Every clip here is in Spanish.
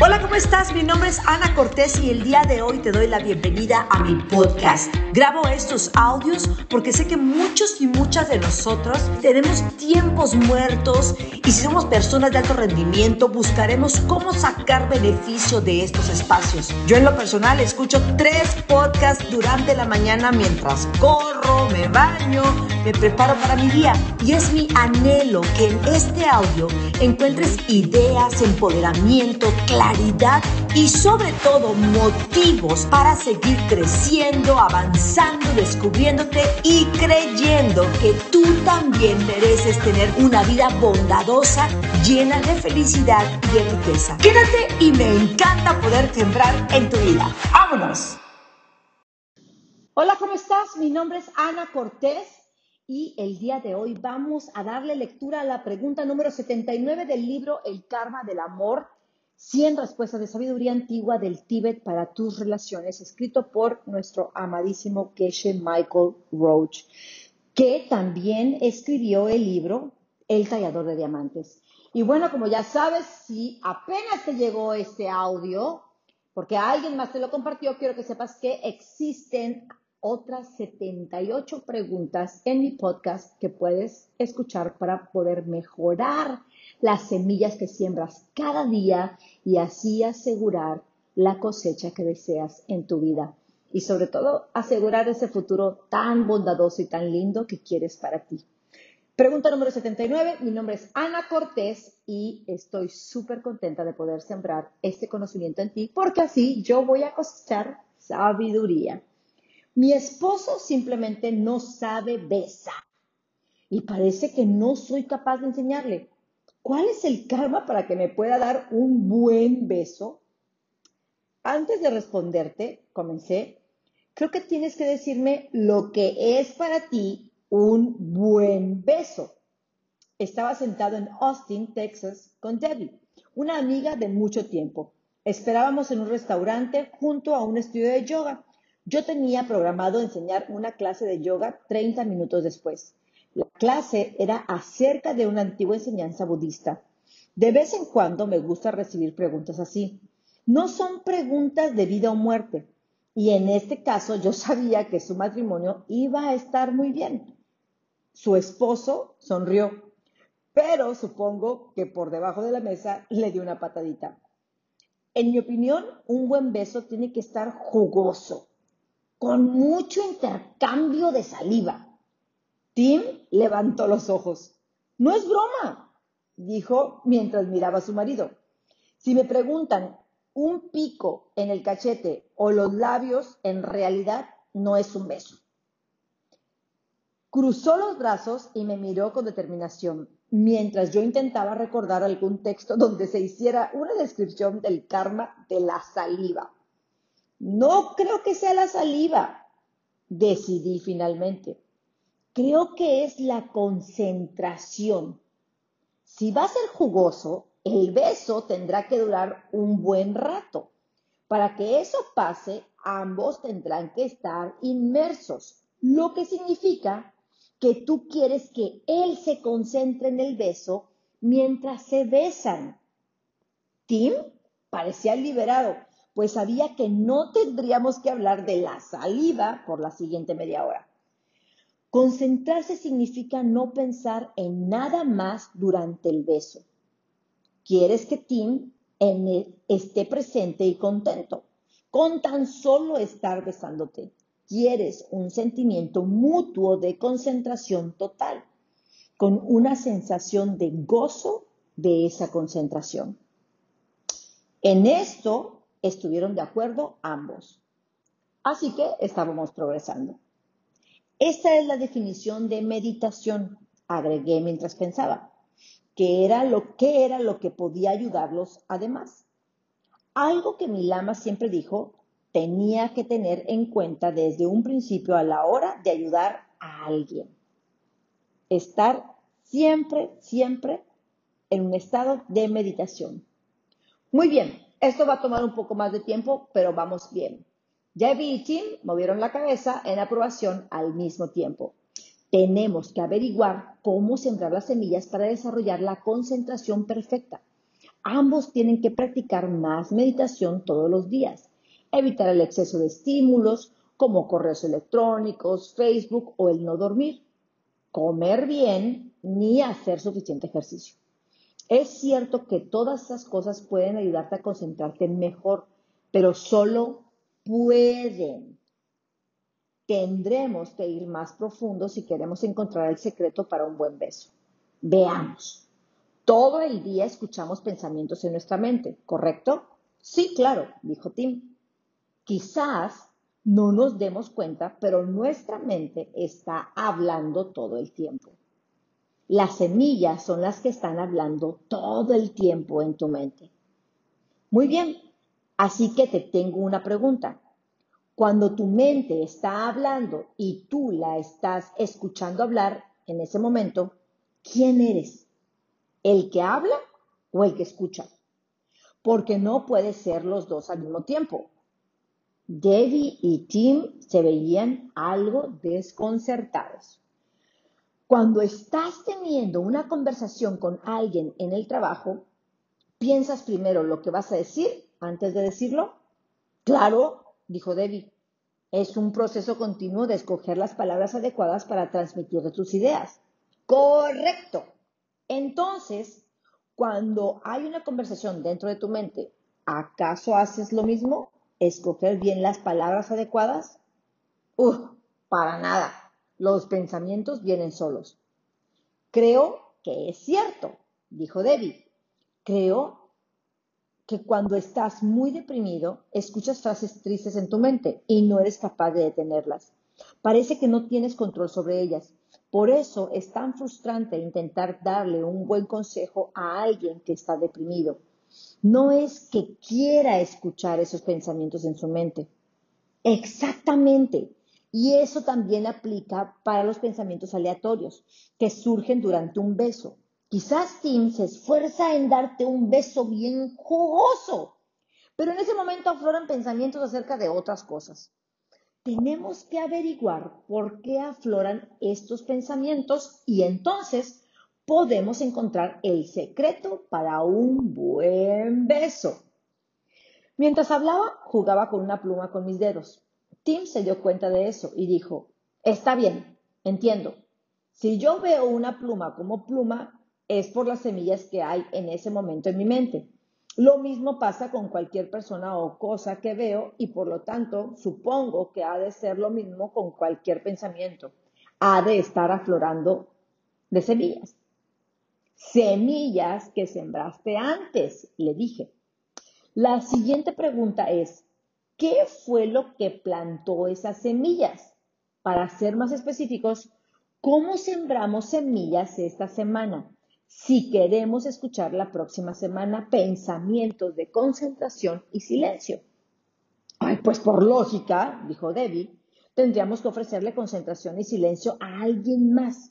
Hola, ¿cómo estás? Mi nombre es Ana Cortés y el día de hoy te doy la bienvenida a mi podcast. Grabo estos audios porque sé que muchos y muchas de nosotros tenemos tiempos muertos y si somos personas de alto rendimiento buscaremos cómo sacar beneficio de estos espacios. Yo en lo personal escucho tres podcasts durante la mañana mientras corro, me baño, me preparo para mi día y es mi anhelo que en este audio encuentres ideas, empoderamiento, claridad y sobre todo motivos para seguir creciendo, avanzando, descubriéndote y creyendo que tú también mereces tener una vida bondadosa, llena de felicidad y de riqueza. Quédate y me encanta poder sembrar en tu vida. ¡Vámonos! Hola, ¿cómo estás? Mi nombre es Ana Cortés y el día de hoy vamos a darle lectura a la pregunta número 79 del libro El karma del amor 100 respuestas de sabiduría antigua del Tíbet para tus relaciones, escrito por nuestro amadísimo Geshe Michael Roach, que también escribió el libro El tallador de diamantes. Y bueno, como ya sabes, si apenas te llegó este audio, porque alguien más te lo compartió, quiero que sepas que existen otras 78 preguntas en mi podcast que puedes escuchar para poder mejorar las semillas que siembras cada día y así asegurar la cosecha que deseas en tu vida. Y sobre todo, asegurar ese futuro tan bondadoso y tan lindo que quieres para ti. Pregunta número 79. Mi nombre es Ana Cortés y estoy súper contenta de poder sembrar este conocimiento en ti porque así yo voy a cosechar sabiduría. Mi esposo simplemente no sabe besar y parece que no soy capaz de enseñarle. ¿Cuál es el karma para que me pueda dar un buen beso? Antes de responderte, comencé, creo que tienes que decirme lo que es para ti un buen beso. Estaba sentado en Austin, Texas, con Debbie, una amiga de mucho tiempo. Esperábamos en un restaurante junto a un estudio de yoga. Yo tenía programado enseñar una clase de yoga 30 minutos después. La clase era acerca de una antigua enseñanza budista. De vez en cuando me gusta recibir preguntas así. No son preguntas de vida o muerte. Y en este caso yo sabía que su matrimonio iba a estar muy bien. Su esposo sonrió, pero supongo que por debajo de la mesa le dio una patadita. En mi opinión, un buen beso tiene que estar jugoso, con mucho intercambio de saliva. Tim levantó los ojos. No es broma, dijo mientras miraba a su marido. Si me preguntan, un pico en el cachete o los labios en realidad no es un beso. Cruzó los brazos y me miró con determinación, mientras yo intentaba recordar algún texto donde se hiciera una descripción del karma de la saliva. No creo que sea la saliva, decidí finalmente. Creo que es la concentración. Si va a ser jugoso, el beso tendrá que durar un buen rato. Para que eso pase, ambos tendrán que estar inmersos, lo que significa que tú quieres que él se concentre en el beso mientras se besan. Tim parecía liberado, pues sabía que no tendríamos que hablar de la saliva por la siguiente media hora. Concentrarse significa no pensar en nada más durante el beso. Quieres que Tim esté presente y contento con tan solo estar besándote. Quieres un sentimiento mutuo de concentración total, con una sensación de gozo de esa concentración. En esto estuvieron de acuerdo ambos. Así que estábamos progresando. Esta es la definición de meditación, agregué mientras pensaba, que era lo que era lo que podía ayudarlos además. Algo que mi lama siempre dijo tenía que tener en cuenta desde un principio a la hora de ayudar a alguien. Estar siempre, siempre en un estado de meditación. Muy bien, esto va a tomar un poco más de tiempo, pero vamos bien. Debbie y Tim movieron la cabeza en aprobación al mismo tiempo. tenemos que averiguar cómo sembrar las semillas para desarrollar la concentración perfecta. Ambos tienen que practicar más meditación todos los días, evitar el exceso de estímulos como correos electrónicos, Facebook o el no dormir, comer bien ni hacer suficiente ejercicio. Es cierto que todas esas cosas pueden ayudarte a concentrarte mejor, pero solo pueden. Tendremos que ir más profundo si queremos encontrar el secreto para un buen beso. Veamos. Todo el día escuchamos pensamientos en nuestra mente, ¿correcto? Sí, claro, dijo Tim. Quizás no nos demos cuenta, pero nuestra mente está hablando todo el tiempo. Las semillas son las que están hablando todo el tiempo en tu mente. Muy bien, así que te tengo una pregunta. Cuando tu mente está hablando y tú la estás escuchando hablar en ese momento, ¿quién eres? ¿El que habla o el que escucha? Porque no puede ser los dos al mismo tiempo. Debbie y Tim se veían algo desconcertados. Cuando estás teniendo una conversación con alguien en el trabajo, ¿piensas primero lo que vas a decir antes de decirlo? Claro, dijo Debbie. Es un proceso continuo de escoger las palabras adecuadas para transmitir tus ideas. Correcto. Entonces, cuando hay una conversación dentro de tu mente, ¿acaso haces lo mismo? ¿Escoger bien las palabras adecuadas? Uf, para nada. Los pensamientos vienen solos. Creo que es cierto, dijo Debbie. Creo que cuando estás muy deprimido, escuchas frases tristes en tu mente y no eres capaz de detenerlas. Parece que no tienes control sobre ellas. Por eso es tan frustrante intentar darle un buen consejo a alguien que está deprimido. No es que quiera escuchar esos pensamientos en su mente. Exactamente. Y eso también aplica para los pensamientos aleatorios que surgen durante un beso. Quizás Tim se esfuerza en darte un beso bien jugoso, pero en ese momento afloran pensamientos acerca de otras cosas. Tenemos que averiguar por qué afloran estos pensamientos y entonces podemos encontrar el secreto para un buen beso. Mientras hablaba, jugaba con una pluma con mis dedos. Tim se dio cuenta de eso y dijo, está bien, entiendo. Si yo veo una pluma como pluma, es por las semillas que hay en ese momento en mi mente. Lo mismo pasa con cualquier persona o cosa que veo y por lo tanto supongo que ha de ser lo mismo con cualquier pensamiento. Ha de estar aflorando de semillas. Semillas que sembraste antes, le dije. La siguiente pregunta es, ¿Qué fue lo que plantó esas semillas? Para ser más específicos, ¿cómo sembramos semillas esta semana? Si queremos escuchar la próxima semana pensamientos de concentración y silencio. Ay, pues por lógica, dijo Debbie, tendríamos que ofrecerle concentración y silencio a alguien más.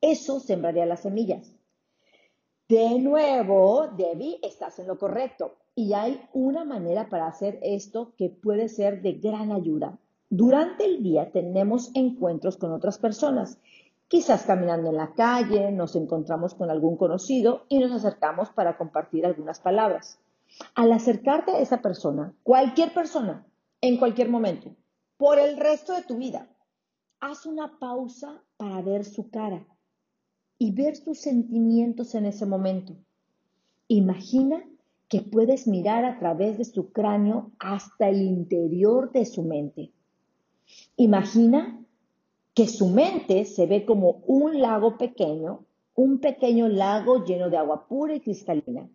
Eso sembraría las semillas. De nuevo, Debbie, estás en lo correcto. Y hay una manera para hacer esto que puede ser de gran ayuda. Durante el día tenemos encuentros con otras personas. Quizás caminando en la calle, nos encontramos con algún conocido y nos acercamos para compartir algunas palabras. Al acercarte a esa persona, cualquier persona, en cualquier momento, por el resto de tu vida, haz una pausa para ver su cara y ver sus sentimientos en ese momento. Imagina que puedes mirar a través de su cráneo hasta el interior de su mente. Imagina que su mente se ve como un lago pequeño, un pequeño lago lleno de agua pura y cristalina.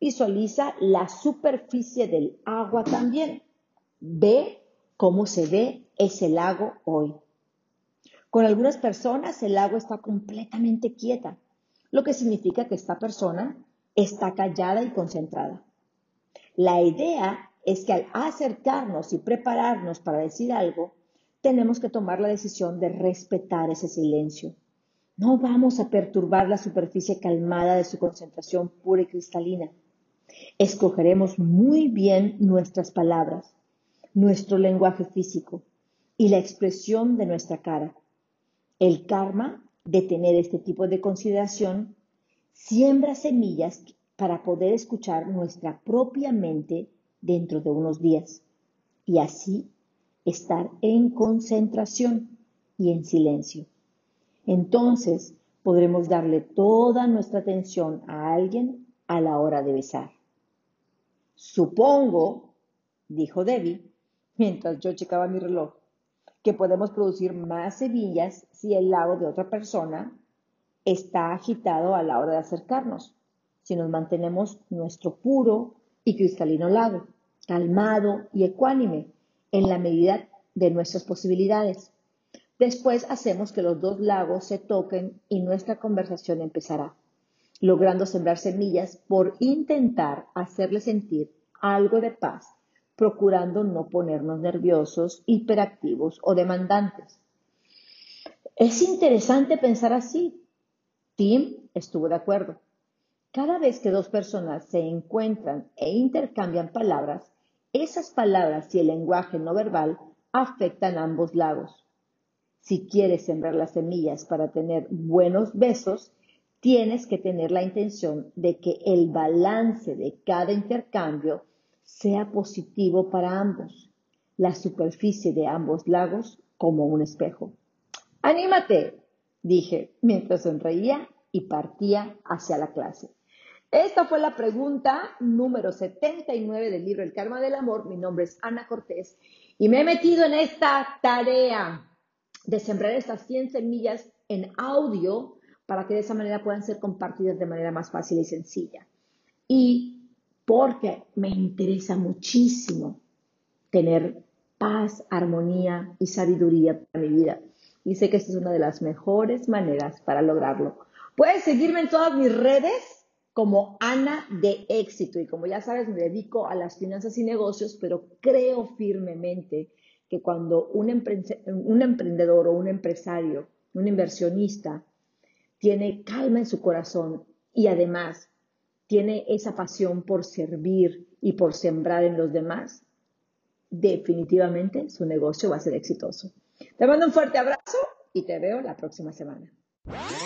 Visualiza la superficie del agua también. Ve cómo se ve ese lago hoy. Con algunas personas el agua está completamente quieta, lo que significa que esta persona está callada y concentrada. La idea es que al acercarnos y prepararnos para decir algo, tenemos que tomar la decisión de respetar ese silencio. No vamos a perturbar la superficie calmada de su concentración pura y cristalina. Escogeremos muy bien nuestras palabras, nuestro lenguaje físico y la expresión de nuestra cara. El karma de tener este tipo de consideración siembra semillas para poder escuchar nuestra propia mente dentro de unos días y así estar en concentración y en silencio. Entonces podremos darle toda nuestra atención a alguien a la hora de besar. Supongo, dijo Debbie, mientras yo checaba mi reloj, que podemos producir más semillas si el lago de otra persona está agitado a la hora de acercarnos, si nos mantenemos nuestro puro y cristalino lago, calmado y ecuánime en la medida de nuestras posibilidades. Después hacemos que los dos lagos se toquen y nuestra conversación empezará, logrando sembrar semillas por intentar hacerle sentir algo de paz procurando no ponernos nerviosos, hiperactivos o demandantes. Es interesante pensar así. Tim estuvo de acuerdo. Cada vez que dos personas se encuentran e intercambian palabras, esas palabras y el lenguaje no verbal afectan ambos lados. Si quieres sembrar las semillas para tener buenos besos, tienes que tener la intención de que el balance de cada intercambio sea positivo para ambos, la superficie de ambos lagos como un espejo. ¡Anímate! Dije mientras sonreía y partía hacia la clase. Esta fue la pregunta número 79 del libro El Karma del Amor. Mi nombre es Ana Cortés y me he metido en esta tarea de sembrar estas 100 semillas en audio para que de esa manera puedan ser compartidas de manera más fácil y sencilla. Y porque me interesa muchísimo tener paz, armonía y sabiduría para mi vida. Y sé que esta es una de las mejores maneras para lograrlo. Puedes seguirme en todas mis redes como Ana de éxito. Y como ya sabes, me dedico a las finanzas y negocios, pero creo firmemente que cuando un, un emprendedor o un empresario, un inversionista, tiene calma en su corazón y además tiene esa pasión por servir y por sembrar en los demás, definitivamente su negocio va a ser exitoso. Te mando un fuerte abrazo y te veo la próxima semana.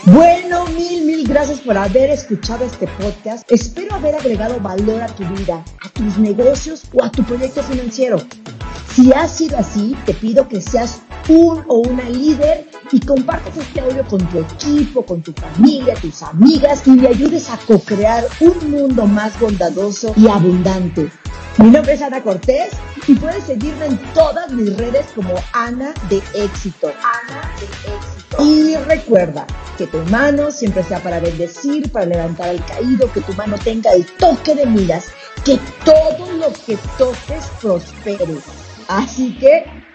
Bueno, mil, mil gracias por haber escuchado este podcast. Espero haber agregado valor a tu vida, a tus negocios o a tu proyecto financiero. Si ha sido así, te pido que seas un o una líder y compartas este audio con tu equipo, con tu familia, tus amigas y me ayudes a co-crear un mundo más bondadoso y abundante. Mi nombre es Ana Cortés y puedes seguirme en todas mis redes como Ana de Éxito. Ana de Éxito. Y recuerda que tu mano siempre sea para bendecir, para levantar al caído, que tu mano tenga el toque de miras, que todo lo que toques prospere. Así que